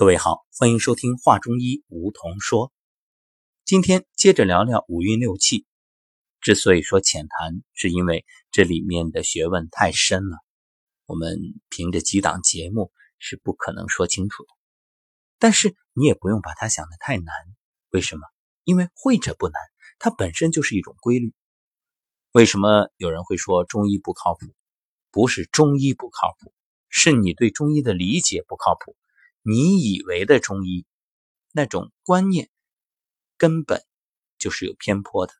各位好，欢迎收听《话中医》，梧桐说。今天接着聊聊五运六气。之所以说浅谈，是因为这里面的学问太深了，我们凭着几档节目是不可能说清楚的。但是你也不用把它想得太难，为什么？因为会者不难，它本身就是一种规律。为什么有人会说中医不靠谱？不是中医不靠谱，是你对中医的理解不靠谱。你以为的中医那种观念，根本就是有偏颇的。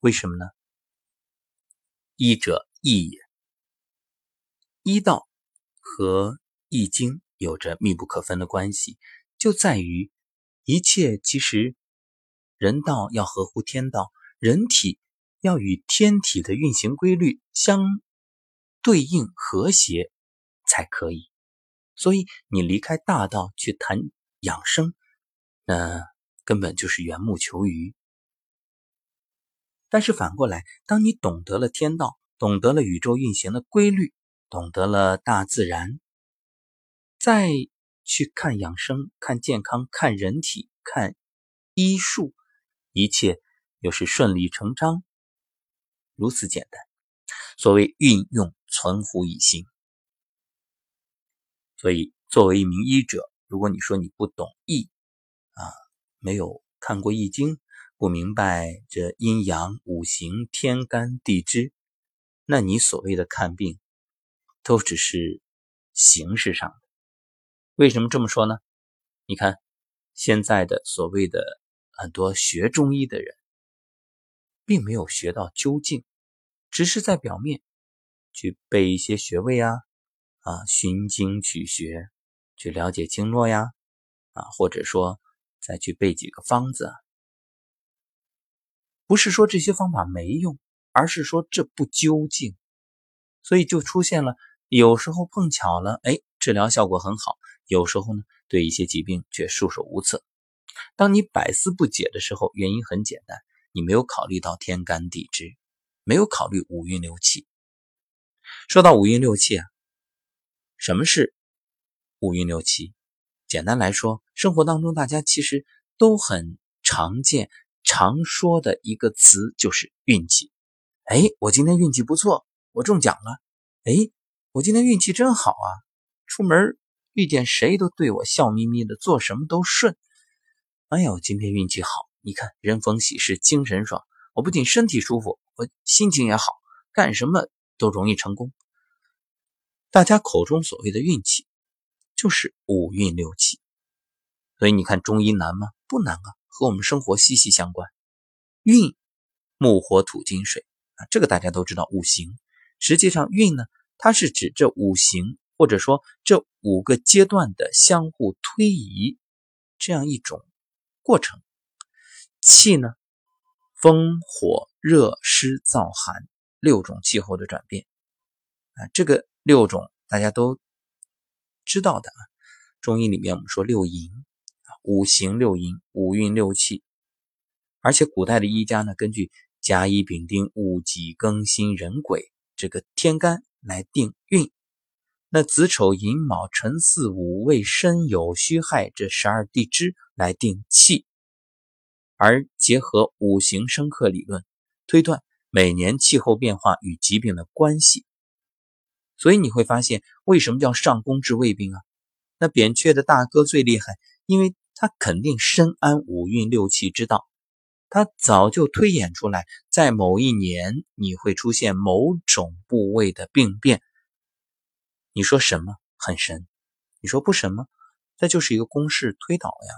为什么呢？医者易也，医道和易经有着密不可分的关系，就在于一切其实人道要合乎天道，人体要与天体的运行规律相对应和谐才可以。所以你离开大道去谈养生，那根本就是缘木求鱼。但是反过来，当你懂得了天道，懂得了宇宙运行的规律，懂得了大自然，再去看养生、看健康、看人体、看医术，一切又是顺理成章，如此简单。所谓运用存乎一心。所以，作为一名医者，如果你说你不懂易，啊，没有看过《易经》，不明白这阴阳五行、天干地支，那你所谓的看病，都只是形式上的。为什么这么说呢？你看，现在的所谓的很多学中医的人，并没有学到究竟，只是在表面去背一些穴位啊。啊，寻经取穴，去了解经络呀，啊，或者说再去背几个方子，不是说这些方法没用，而是说这不究竟，所以就出现了有时候碰巧了，哎，治疗效果很好；有时候呢，对一些疾病却束手无策。当你百思不解的时候，原因很简单，你没有考虑到天干地支，没有考虑五运六气。说到五运六气啊。什么是五运六气？简单来说，生活当中大家其实都很常见、常说的一个词就是运气。哎，我今天运气不错，我中奖了。哎，我今天运气真好啊，出门遇见谁都对我笑眯眯的，做什么都顺。哎呦，今天运气好，你看人逢喜事精神爽，我不仅身体舒服，我心情也好，干什么都容易成功。大家口中所谓的运气，就是五运六气。所以你看中医难吗？不难啊，和我们生活息息相关。运，木火土金水啊，这个大家都知道五行。实际上运呢，它是指这五行或者说这五个阶段的相互推移这样一种过程。气呢，风火热湿燥寒六种气候的转变啊，这个。六种大家都知道的啊，中医里面我们说六淫，五行六淫，五运六气。而且古代的医家呢，根据甲乙丙丁戊己庚辛壬癸这个天干来定运，那子丑寅卯辰巳午未申酉戌亥这十二地支来定气，而结合五行生克理论，推断每年气候变化与疾病的关系。所以你会发现，为什么叫上工治未病啊？那扁鹊的大哥最厉害，因为他肯定深谙五运六气之道，他早就推演出来，在某一年你会出现某种部位的病变。你说什么很神？你说不神吗？这就是一个公式推导呀。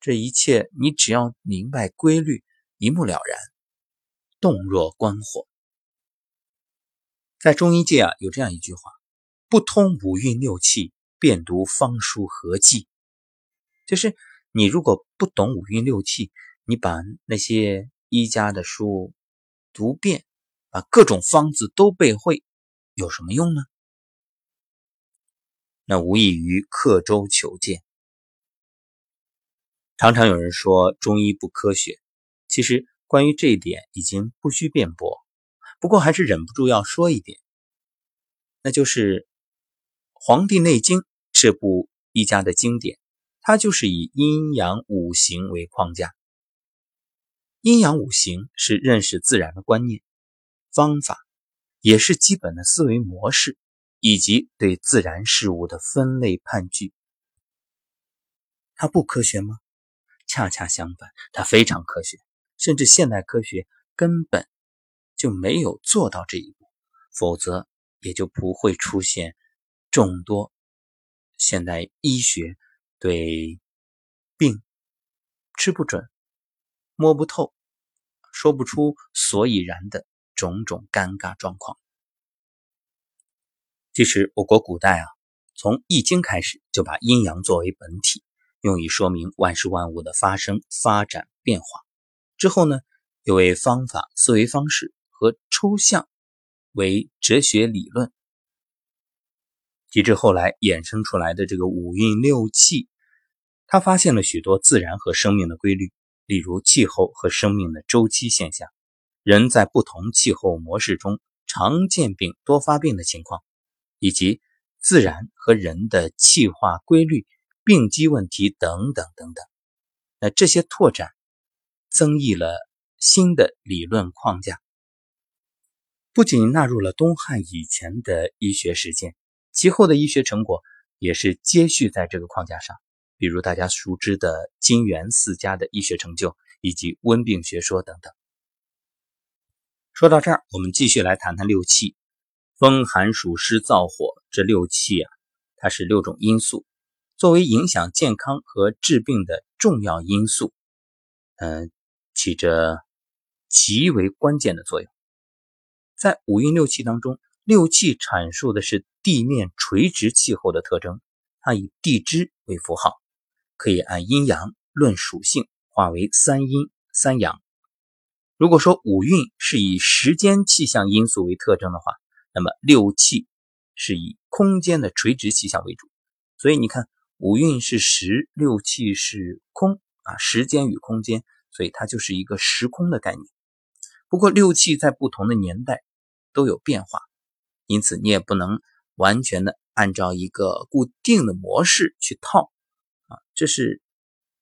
这一切你只要明白规律，一目了然。动若观火。在中医界啊，有这样一句话：“不通五运六气，便读方书何济？”就是你如果不懂五运六气，你把那些医家的书读遍，把各种方子都背会，有什么用呢？那无异于刻舟求剑。常常有人说中医不科学，其实关于这一点已经不需辩驳。不过还是忍不住要说一点，那就是《黄帝内经》这部一家的经典，它就是以阴阳五行为框架。阴阳五行是认识自然的观念方法，也是基本的思维模式，以及对自然事物的分类判据。它不科学吗？恰恰相反，它非常科学，甚至现代科学根本就没有做到这一步，否则也就不会出现众多现代医学对病吃不准。摸不透，说不出所以然的种种尴尬状况。其实，我国古代啊，从《易经》开始就把阴阳作为本体，用以说明万事万物的发生、发展、变化。之后呢，又为方法、思维方式和抽象为哲学理论，及至后来衍生出来的这个五运六气，他发现了许多自然和生命的规律。例如气候和生命的周期现象，人在不同气候模式中常见病多发病的情况，以及自然和人的气化规律、病机问题等等等等。那这些拓展增益了新的理论框架，不仅纳入了东汉以前的医学实践，其后的医学成果也是接续在这个框架上。比如大家熟知的金元四家的医学成就，以及温病学说等等。说到这儿，我们继续来谈谈六气：风、寒、暑、湿、燥、火。这六气啊，它是六种因素，作为影响健康和治病的重要因素，嗯，起着极为关键的作用。在五运六气当中，六气阐述的是地面垂直气候的特征，它以地支为符号。可以按阴阳论属性，化为三阴三阳。如果说五运是以时间气象因素为特征的话，那么六气是以空间的垂直气象为主。所以你看，五运是时，六气是空啊，时间与空间，所以它就是一个时空的概念。不过六气在不同的年代都有变化，因此你也不能完全的按照一个固定的模式去套。啊，这是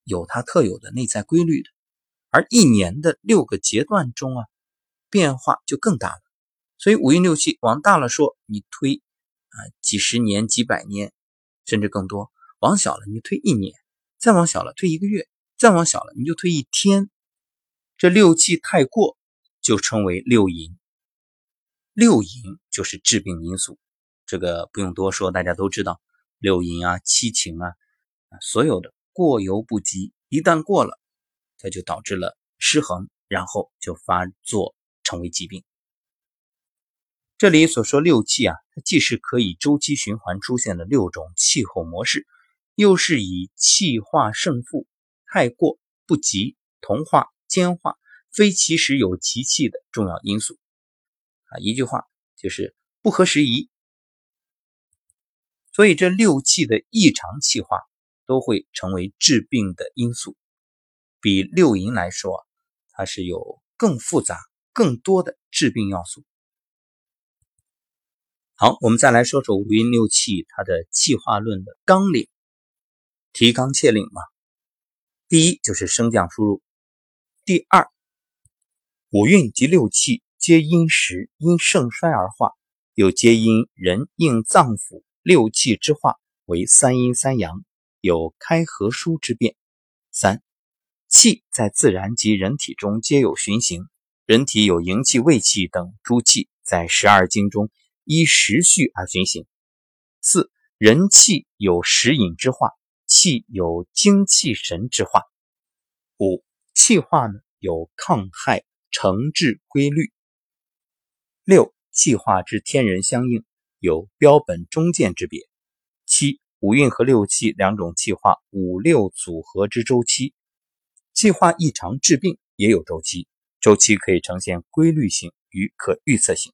有它特有的内在规律的，而一年的六个阶段中啊，变化就更大了。所以五运六气往大了说，你推啊几十年、几百年，甚至更多；往小了，你推一年；再往小了，推一个月；再往小了，你就推一天。这六气太过，就称为六淫。六淫就是致病因素，这个不用多说，大家都知道。六淫啊，七情啊。所有的过犹不及，一旦过了，它就导致了失衡，然后就发作成为疾病。这里所说六气啊，它既是可以周期循环出现的六种气候模式，又是以气化胜负、太过不及、同化兼化、非其时有其气的重要因素。啊，一句话就是不合时宜。所以这六气的异常气化。都会成为致病的因素。比六淫来说，它是有更复杂、更多的致病要素。好，我们再来说说五运六气它的气化论的纲领，提纲挈领嘛。第一就是升降出入。第二，五运及六气皆因时因盛衰而化，又皆因人应脏腑六气之化为三阴三阳。有开合疏之变。三气在自然及人体中皆有循行，人体有营气、胃气等诸气，在十二经中依时序而循行。四人气有食饮之化，气有精气神之化。五气化呢有抗害成治规律。六气化之天人相应，有标本中见之别。七。五运和六气两种气化五六组合之周期，气化异常治病也有周期，周期可以呈现规律性与可预测性，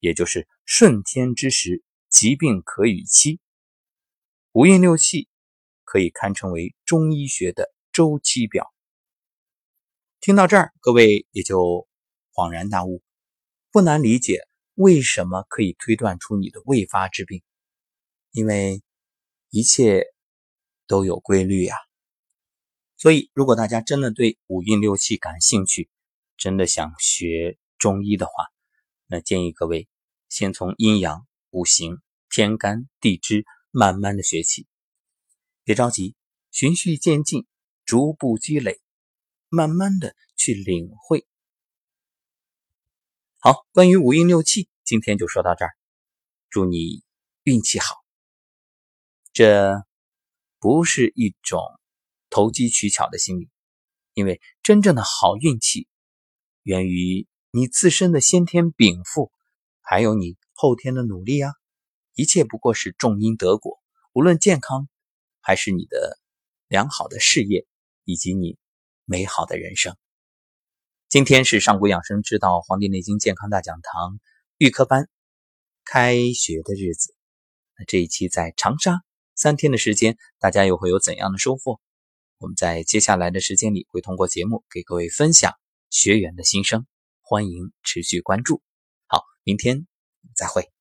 也就是顺天之时，疾病可预期。五运六气可以堪称为中医学的周期表。听到这儿，各位也就恍然大悟，不难理解为什么可以推断出你的未发之病，因为。一切都有规律呀。所以，如果大家真的对五运六气感兴趣，真的想学中医的话，那建议各位先从阴阳、五行、天干地支慢慢的学起，别着急，循序渐进，逐步积累，慢慢的去领会。好，关于五运六气，今天就说到这儿。祝你运气好。这不是一种投机取巧的心理，因为真正的好运气源于你自身的先天禀赋，还有你后天的努力啊。一切不过是种因得果，无论健康，还是你的良好的事业，以及你美好的人生。今天是上古养生之道《黄帝内经健康大讲堂》预科班开学的日子。那这一期在长沙三天的时间，大家又会有怎样的收获？我们在接下来的时间里会通过节目给各位分享学员的心声，欢迎持续关注。好，明天再会。